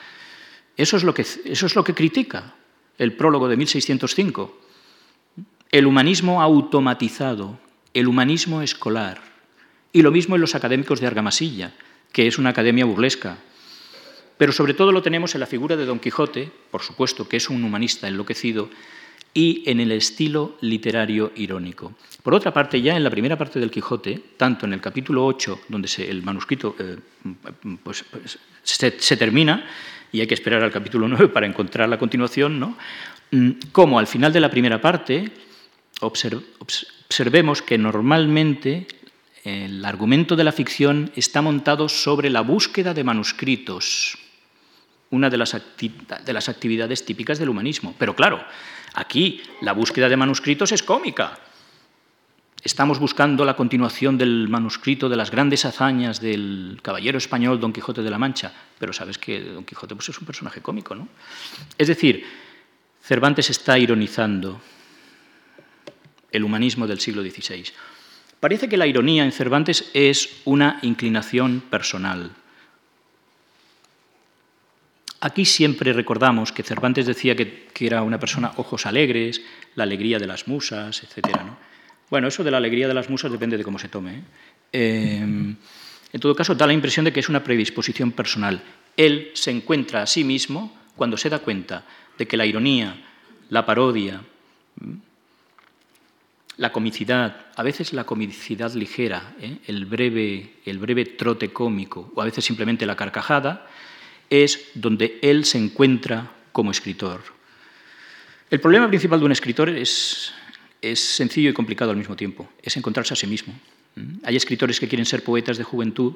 Eso es lo que, eso es lo que critica el prólogo de 1605. El humanismo automatizado, el humanismo escolar, y lo mismo en los académicos de Argamasilla, que es una academia burlesca. Pero sobre todo lo tenemos en la figura de Don Quijote, por supuesto que es un humanista enloquecido, y en el estilo literario irónico. Por otra parte, ya en la primera parte del Quijote, tanto en el capítulo 8, donde el manuscrito eh, pues, pues, se, termina, y hay que esperar al capítulo 9 para encontrar la continuación, ¿no? Mm, como al final de la primera parte observemos que normalmente el argumento de la ficción está montado sobre la búsqueda de manuscritos, una de las, actividades típicas del humanismo. Pero claro, aquí la búsqueda de manuscritos es cómica. Estamos buscando la continuación del manuscrito de las grandes hazañas del caballero español Don Quijote de la Mancha, pero sabes que Don Quijote pues, es un personaje cómico, ¿no? Es decir, Cervantes está ironizando el humanismo del siglo XVI. Parece que la ironía en Cervantes es una inclinación personal. Aquí siempre recordamos que Cervantes decía que, era una persona ojos alegres, la alegría de las musas, etc. Bueno, eso de la alegría de las musas depende de cómo se tome. ¿eh? Em, en todo caso, da la impresión de que es una predisposición personal. Él se encuentra a sí mismo cuando se da cuenta de que la ironía, la parodia, la comicidad, a veces la comicidad ligera, ¿eh? el, breve, el breve trote cómico, o a veces simplemente la carcajada, es donde él se encuentra como escritor. El problema principal de un escritor es es sencillo y complicado al mismo tiempo, es encontrarse a sí mismo. Hay escritores que quieren ser poetas de juventud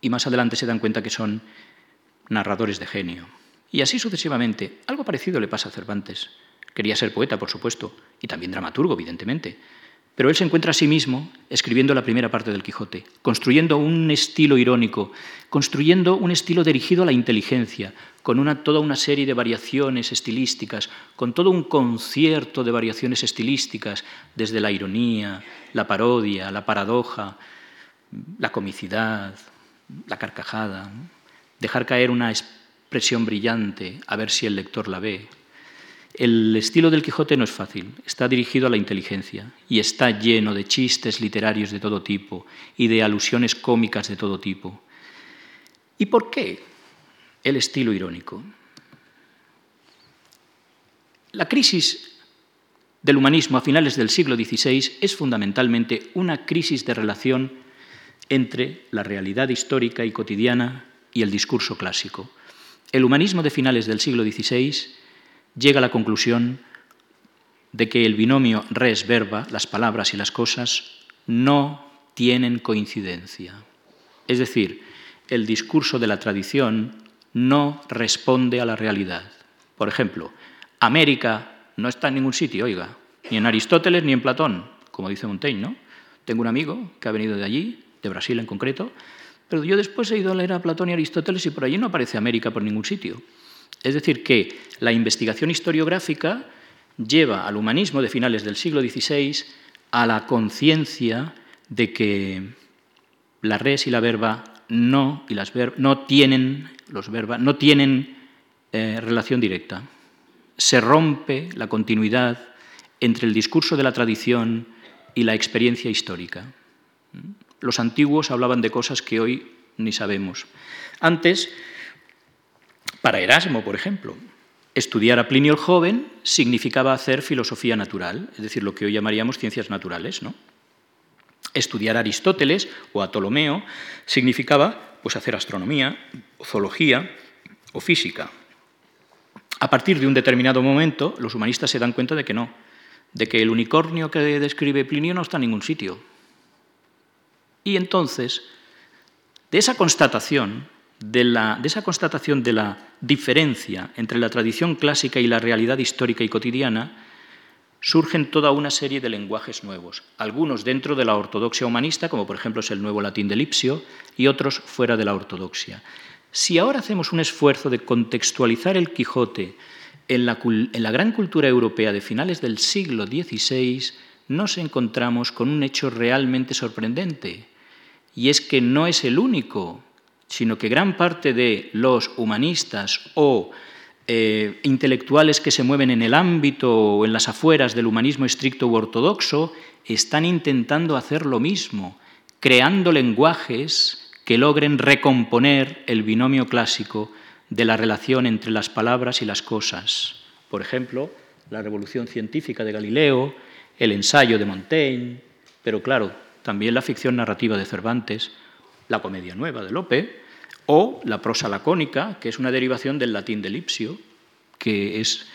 y más adelante se dan cuenta que son narradores de genio. Y así sucesivamente. Algo parecido le pasa a Cervantes. Quería ser poeta, por supuesto, y también dramaturgo, evidentemente. Pero él se encuentra a sí mismo escribiendo la primera parte del Quijote, construyendo un estilo irónico, construyendo un estilo dirigido a la inteligencia, con toda una serie de variaciones estilísticas, con todo un concierto de variaciones estilísticas, desde la ironía, la parodia, la paradoja, la comicidad, la carcajada, dejar caer una expresión brillante, a ver si el lector la ve. El estilo del Quijote no es fácil, está dirigido a la inteligencia y está lleno de chistes literarios de todo tipo y de alusiones cómicas de todo tipo. ¿Y por qué el estilo irónico? La crisis del humanismo a finales del siglo XVI es fundamentalmente una crisis de relación entre la realidad histórica y cotidiana y el discurso clásico. El humanismo de finales del siglo XVI llega a la conclusión de que el binomio res-verba, las palabras y las cosas, no tienen coincidencia. Es decir, el discurso de la tradición no responde a la realidad. Por ejemplo, América no está en ningún sitio, oiga, ni en Aristóteles ni en Platón, como dice Montaigne, ¿no? Tengo un amigo que ha venido de allí, de Brasil en concreto, pero yo después he ido a leer a Platón y Aristóteles y por allí no aparece América por ningún sitio. Es decir, que la investigación historiográfica lleva al humanismo de finales del siglo XVI a la conciencia de que la res y la verba no, y las no tienen, los no tienen eh, relación directa. Se rompe la continuidad entre el discurso de la tradición y la experiencia histórica. Los antiguos hablaban de cosas que hoy ni sabemos. Antes, para Erasmo, por ejemplo, estudiar a Plinio el joven significaba hacer filosofía natural, es decir, lo que hoy llamaríamos ciencias naturales, ¿no? Estudiar a Aristóteles o a Ptolomeo significaba pues, hacer astronomía, zoología o física. A partir de un determinado momento, los humanistas se dan cuenta de que no, de que el unicornio que describe Plinio no está en ningún sitio, y entonces, de esa constatación, de, esa constatación de la diferencia entre la tradición clásica y la realidad histórica y cotidiana, surgen toda una serie de lenguajes nuevos, algunos dentro de la ortodoxia humanista, como por ejemplo es el nuevo latín de Lipsio, y otros fuera de la ortodoxia. Si ahora hacemos un esfuerzo de contextualizar el Quijote en la, en la gran cultura europea de finales del siglo XVI, nos encontramos con un hecho realmente sorprendente, y es que no es el único, sino que gran parte de los humanistas o eh, intelectuales que se mueven en el ámbito o en las afueras del humanismo estricto u ortodoxo están intentando hacer lo mismo, creando lenguajes que logren recomponer el binomio clásico de la relación entre las palabras y las cosas. Por ejemplo, la revolución científica de Galileo, el ensayo de Montaigne, pero claro, también la ficción narrativa de Cervantes, la comedia nueva de Lope, o la prosa lacónica, que es una derivación del latín de Lipsio, que es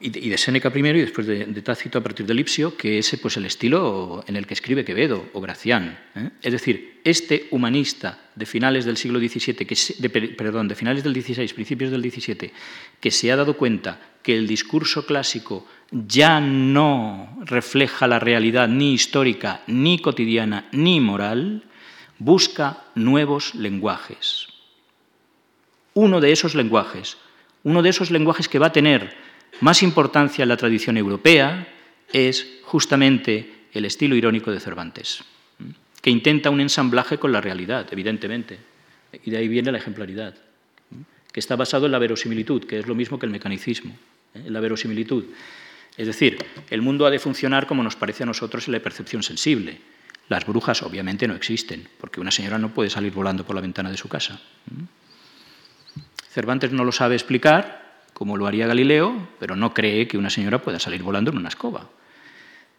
y de, Séneca primero y después de, Tácito a partir de Lipsio, que es pues, el estilo en el que escribe Quevedo o Gracián. ¿eh? Es decir, este humanista de finales del siglo XVII, que perdón, de finales del XVI, principios del XVII, que se ha dado cuenta que el discurso clásico ya no refleja la realidad ni histórica, ni cotidiana, ni moral, busca nuevos lenguajes. Uno de esos lenguajes, uno de esos lenguajes que va a tener más importancia en la tradición europea es justamente el estilo irónico de Cervantes, que intenta un ensamblaje con la realidad, evidentemente, y de ahí viene la ejemplaridad, que está basado en la verosimilitud, que es lo mismo que el mecanicismo, ¿eh? en la verosimilitud. Es decir, el mundo ha de funcionar como nos parece a nosotros en la percepción sensible. Las brujas obviamente no existen, porque una señora no puede salir volando por la ventana de su casa. Cervantes no lo sabe explicar como lo haría Galileo, pero no cree que una señora pueda salir volando en una escoba.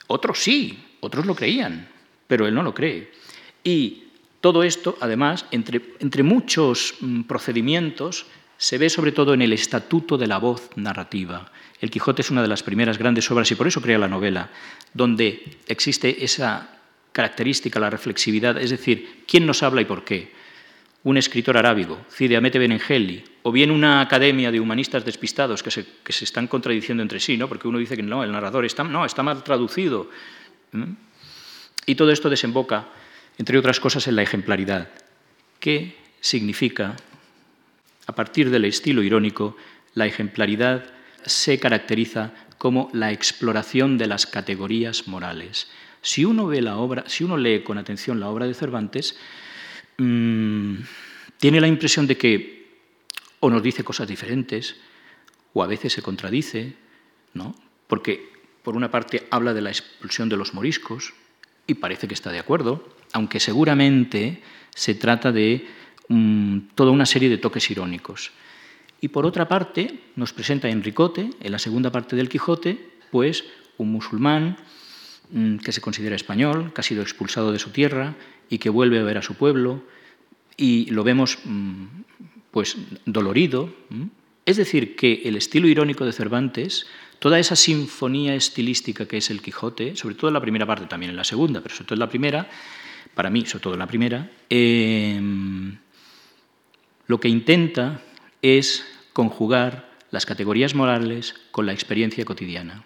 Otros sí, otros lo creían, pero él no lo cree. Y todo esto, además, entre, entre muchos mm, procedimientos, se ve sobre todo en el estatuto de la voz narrativa. El Quijote es una de las primeras grandes obras, y por eso crea la novela, donde existe esa característica, la reflexividad, es decir, quién nos habla y por qué. Un escritor arábigo, Cide Amete Benengeli, o bien una academia de humanistas despistados que se, que se, están contradiciendo entre sí, ¿no? porque uno dice que no, el narrador está, no, está mal traducido. Y todo esto desemboca, entre otras cosas, en la ejemplaridad. ¿Qué significa, a partir del estilo irónico, la ejemplaridad se caracteriza como la exploración de las categorías morales. Si uno ve la obra, si uno lee con atención la obra de Cervantes, mmm, tiene la impresión de que o nos dice cosas diferentes, o a veces se contradice, ¿no? Porque por una parte habla de la expulsión de los moriscos y parece que está de acuerdo, aunque seguramente se trata de mmm, toda una serie de toques irónicos. Y por otra parte, nos presenta Enricote, en la segunda parte del Quijote, pues un musulmán que se considera español, que ha sido expulsado de su tierra y que vuelve a ver a su pueblo, y lo vemos mmm, pues dolorido. Es decir, que el estilo irónico de Cervantes, toda esa sinfonía estilística que es el Quijote, sobre todo en la primera parte, también en la segunda, pero sobre todo en la primera, para mí, sobre todo en la primera, eh, lo que intenta es conjugar las categorías morales con la experiencia cotidiana.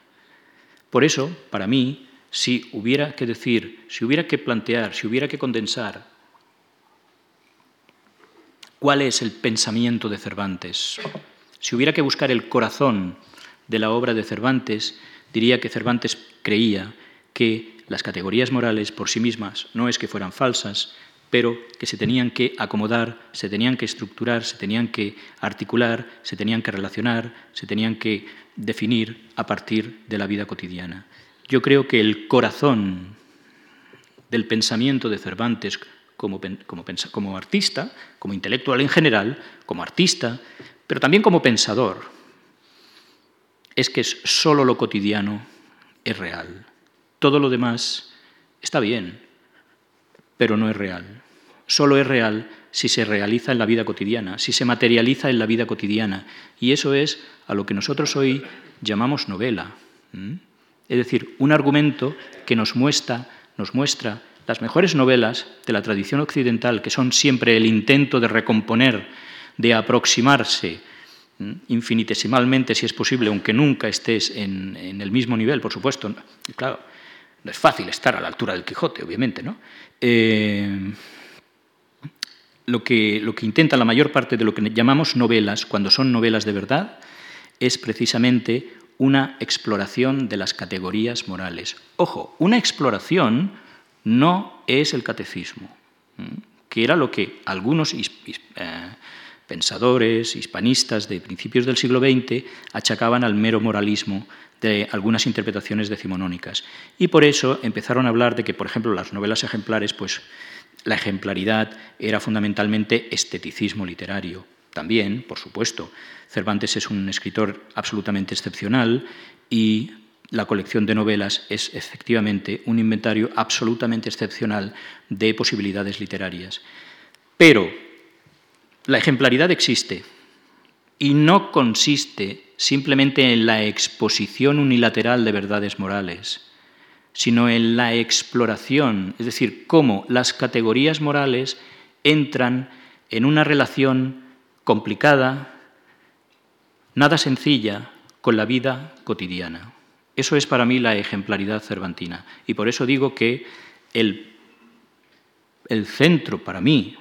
Por eso, para mí, si hubiera que decir, si hubiera que plantear, si hubiera que condensar cuál es el pensamiento de Cervantes, si hubiera que buscar el corazón de la obra de Cervantes, diría que Cervantes creía que las categorías morales por sí mismas no es que fueran falsas, pero que se tenían que acomodar, se tenían que estructurar, se tenían que articular, se tenían que relacionar, se tenían que definir a partir de la vida cotidiana. Yo creo que el corazón del pensamiento de Cervantes como, como, artista, como intelectual en general, como artista, pero también como pensador, es que solo lo cotidiano es real. Todo lo demás está bien, pero no es real solo es real si se realiza en la vida cotidiana, si se materializa en la vida cotidiana. Y eso es a lo que nosotros hoy llamamos novela. Es decir, un argumento que nos muestra, nos muestra las mejores novelas de la tradición occidental, que son siempre el intento de recomponer, de aproximarse infinitesimalmente, si es posible, aunque nunca estés en, el mismo nivel, por supuesto. Claro, no es fácil estar a la altura del Quijote, obviamente, ¿no? Eh, lo que, lo que intenta la mayor parte de lo que llamamos novelas, cuando son novelas de verdad, es precisamente una exploración de las categorías morales. Ojo, una exploración no es el catecismo, que era lo que algunos eh, pensadores hispanistas de principios del siglo XX achacaban al mero moralismo de algunas interpretaciones decimonónicas. Y por eso empezaron a hablar de que, por ejemplo, las novelas ejemplares, pues la ejemplaridad era fundamentalmente esteticismo literario. También, por supuesto, Cervantes es un escritor absolutamente excepcional y la colección de novelas es efectivamente un inventario absolutamente excepcional de posibilidades literarias. Pero la ejemplaridad existe y no consiste simplemente en la exposición unilateral de verdades morales sino en la exploración, es decir, cómo las categorías morales entran en una relación complicada, nada sencilla, con la vida cotidiana. Eso es para mí la ejemplaridad cervantina. Y por eso digo que el, el centro, para mí,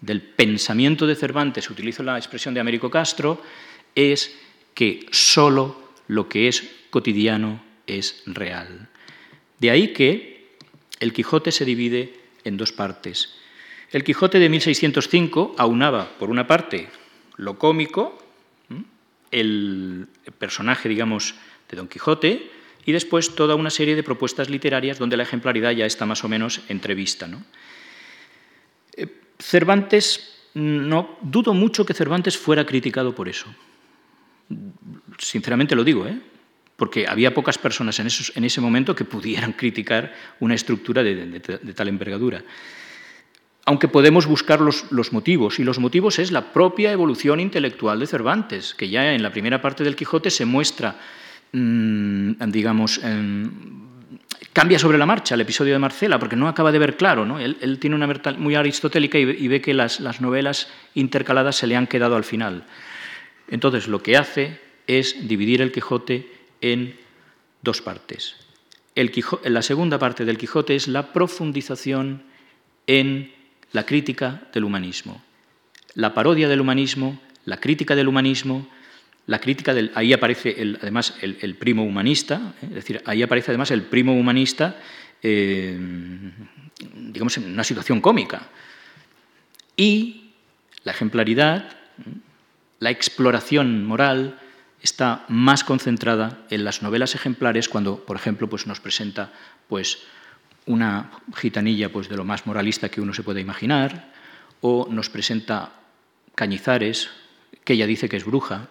del pensamiento de Cervantes, utilizo la expresión de Américo Castro, es que sólo lo que es cotidiano es real. De ahí que el Quijote se divide en dos partes. El Quijote de 1605 aunaba, por una parte, lo cómico, el personaje, digamos, de Don Quijote, y después toda una serie de propuestas literarias donde la ejemplaridad ya está más o menos entrevista. ¿no? Eh, Cervantes, no dudo mucho que Cervantes fuera criticado por eso. Sinceramente lo digo, ¿eh? porque había pocas personas en, ese momento que pudieran criticar una estructura de, tal envergadura. Aunque podemos buscar los, motivos, y los motivos es la propia evolución intelectual de Cervantes, que ya en la primera parte del Quijote se muestra, mm, digamos, cambia sobre la marcha el episodio de Marcela, porque no acaba de ver claro, ¿no? Él, tiene una muy aristotélica y, ve que las, las novelas intercaladas se le han quedado al final. Entonces, lo que hace es dividir el Quijote en dos partes. El la segunda parte del Quijote es la profundización en la crítica del humanismo. La parodia del humanismo, la crítica del humanismo, la crítica del... Ahí aparece además el, primo humanista, ¿eh? es decir, ahí aparece además el primo humanista, eh, digamos, en una situación cómica. Y la ejemplaridad, la exploración moral, está más concentrada en las novelas ejemplares cuando, por ejemplo, pues nos presenta pues, una gitanilla pues, de lo más moralista que uno se puede imaginar, o nos presenta Cañizares, que ella dice que es bruja,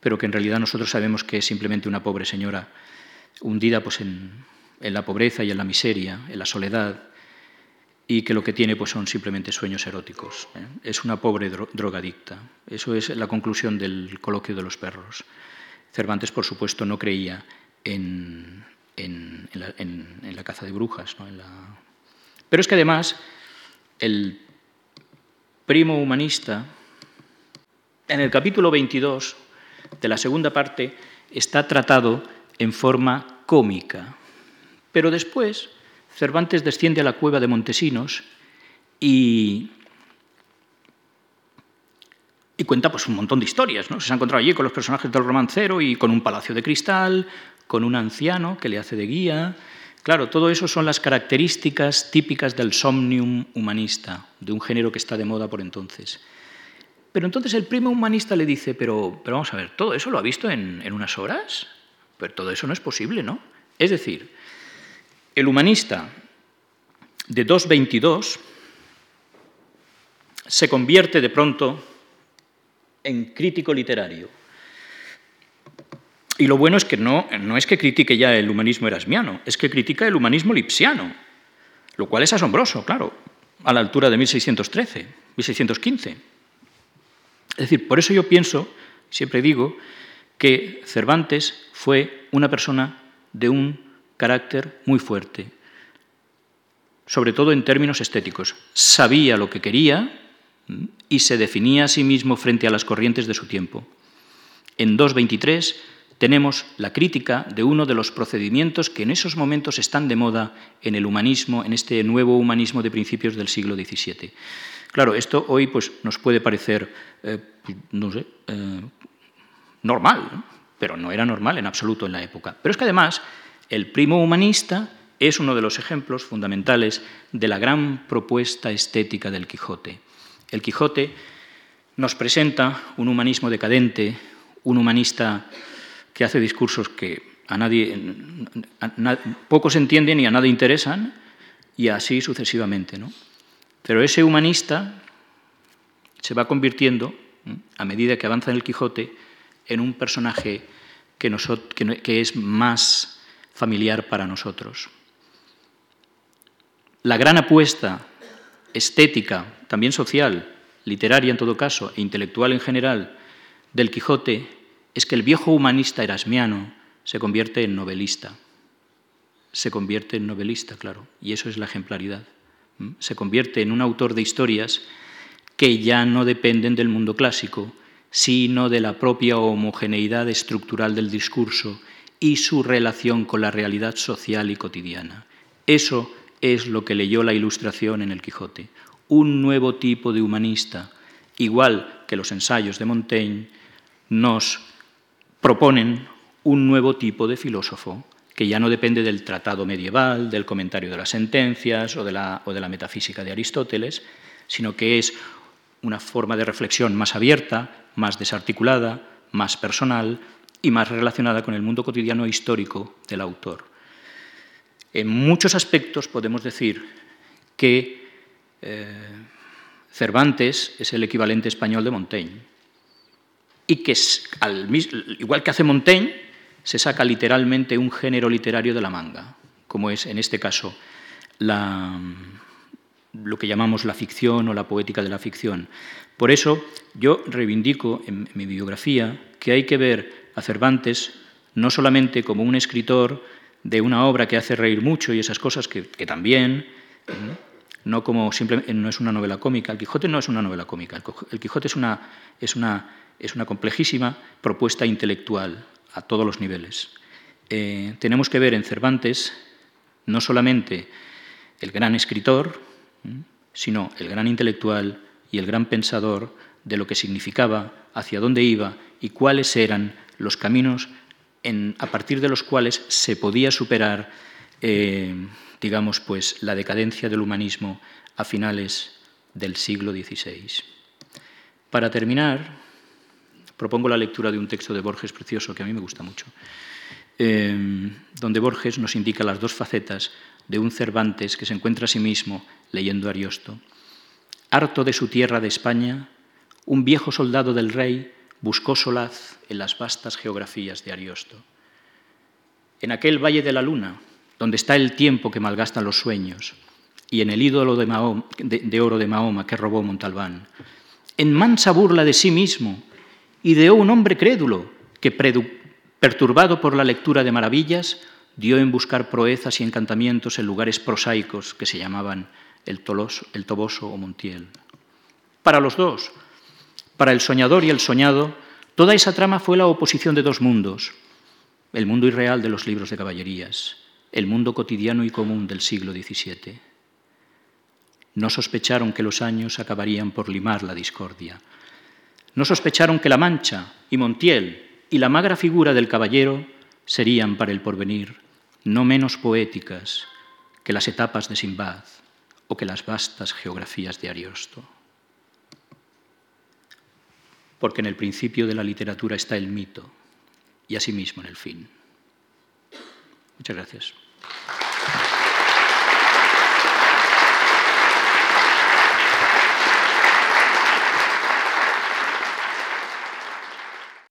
pero que en realidad nosotros sabemos que es simplemente una pobre señora hundida pues, en, la pobreza y en la miseria, en la soledad, y que lo que tiene pues, son simplemente sueños eróticos. ¿eh? Es una pobre drogadicta. Eso es la conclusión del coloquio de los perros. Cervantes, por supuesto, no creía en, en, la, caza de brujas. Pero es que además el primo humanista, en el capítulo 22 de la segunda parte, está tratado en forma cómica. Pero después Cervantes desciende a la cueva de Montesinos y, y cuenta pues, un montón de historias. ¿no? Se ha encontrado allí con los personajes del romancero y con un palacio de cristal, con un anciano que le hace de guía. Claro, todo eso son las características típicas del somnium humanista, de un género que está de moda por entonces. Pero entonces el primo humanista le dice, pero, pero vamos a ver, ¿todo eso lo ha visto en, en unas horas? Pero todo eso no es posible, ¿no? Es decir, el humanista de 2.22 se convierte de pronto en crítico literario y lo bueno es que no, no es que critique ya el humanismo erasmiano, es que critica el humanismo lipsiano, lo cual es asombroso, claro, a la altura de 1613, 1615. Es decir, por eso yo pienso, siempre digo, que Cervantes fue una persona de un carácter muy fuerte, sobre todo en términos estéticos. Sabía lo que quería y se definía a sí mismo frente a las corrientes de su tiempo. En 2.23 tenemos la crítica de uno de los procedimientos que en esos momentos están de moda en el humanismo, en este nuevo humanismo de principios del siglo XVII. Claro, esto hoy pues, nos puede parecer, eh, pues, no sé, eh, normal, pero no era normal en absoluto en la época. Pero es que además el primo humanista es uno de los ejemplos fundamentales de la gran propuesta estética del Quijote. El Quijote nos presenta un humanismo decadente, un humanista que hace discursos que a nadie, poco se entienden y a nadie interesan, y así sucesivamente. ¿no? Pero ese humanista se va convirtiendo, a medida que avanza en el Quijote, en un personaje que, que es más familiar para nosotros. La gran apuesta estética, también social, literaria en todo caso, e intelectual en general, del Quijote es que el viejo humanista erasmiano se convierte en novelista. Se convierte en novelista, claro, y eso es la ejemplaridad. Se convierte en un autor de historias que ya no dependen del mundo clásico, sino de la propia homogeneidad estructural del discurso y su relación con la realidad social y cotidiana. Eso es lo que leyó la Ilustración en el Quijote, un nuevo tipo de humanista, igual que los ensayos de Montaigne, nos proponen un nuevo tipo de filósofo que ya no depende del tratado medieval, del comentario de las sentencias o de la, metafísica de Aristóteles, sino que es una forma de reflexión más abierta, más desarticulada, más personal y más relacionada con el mundo cotidiano e histórico del autor. En muchos aspectos podemos decir que eh, Cervantes es el equivalente español de Montaigne y que, al, igual que hace Montaigne, se saca literalmente un género literario de la manga, como es en este caso la, lo que llamamos la ficción o la poética de la ficción. Por eso yo reivindico en mi biografía que hay que ver a Cervantes no solamente como un escritor de una obra que hace reír mucho y esas cosas que, también, no como simplemente no es una novela cómica. El Quijote no es una novela cómica. El Quijote es una, es una, es una complejísima propuesta intelectual a todos los niveles. Eh, tenemos que ver en Cervantes no solamente el gran escritor, sino el gran intelectual y el gran pensador de lo que significaba, hacia dónde iba y cuáles eran los caminos a partir de los cuales se podía superar, eh, digamos, pues, la decadencia del humanismo a finales del siglo XVI. Para terminar, propongo la lectura de un texto de Borges precioso que a mí me gusta mucho, eh, donde Borges nos indica las dos facetas de un Cervantes que se encuentra a sí mismo leyendo Ariosto. Harto de su tierra de España, un viejo soldado del rey buscó solaz en las vastas geografías de Ariosto. En aquel valle de la luna, donde está el tiempo que malgastan los sueños, y en el ídolo de, oro de Mahoma que robó Montalbán, en mansa burla de sí mismo, ideó un hombre crédulo que, perturbado por la lectura de maravillas, dio en buscar proezas y encantamientos en lugares prosaicos que se llamaban el, el Toboso o Montiel. Para los dos, para el soñador y el soñado, toda esa trama fue la oposición de dos mundos, el mundo irreal de los libros de caballerías, el mundo cotidiano y común del siglo XVII. No sospecharon que los años acabarían por limar la discordia. No sospecharon que la Mancha y Montiel y la magra figura del caballero serían para el porvenir no menos poéticas que las etapas de Simbad o que las vastas geografías de Ariosto. Porque en el principio de la literatura está el mito y asimismo en el fin. Muchas gracias.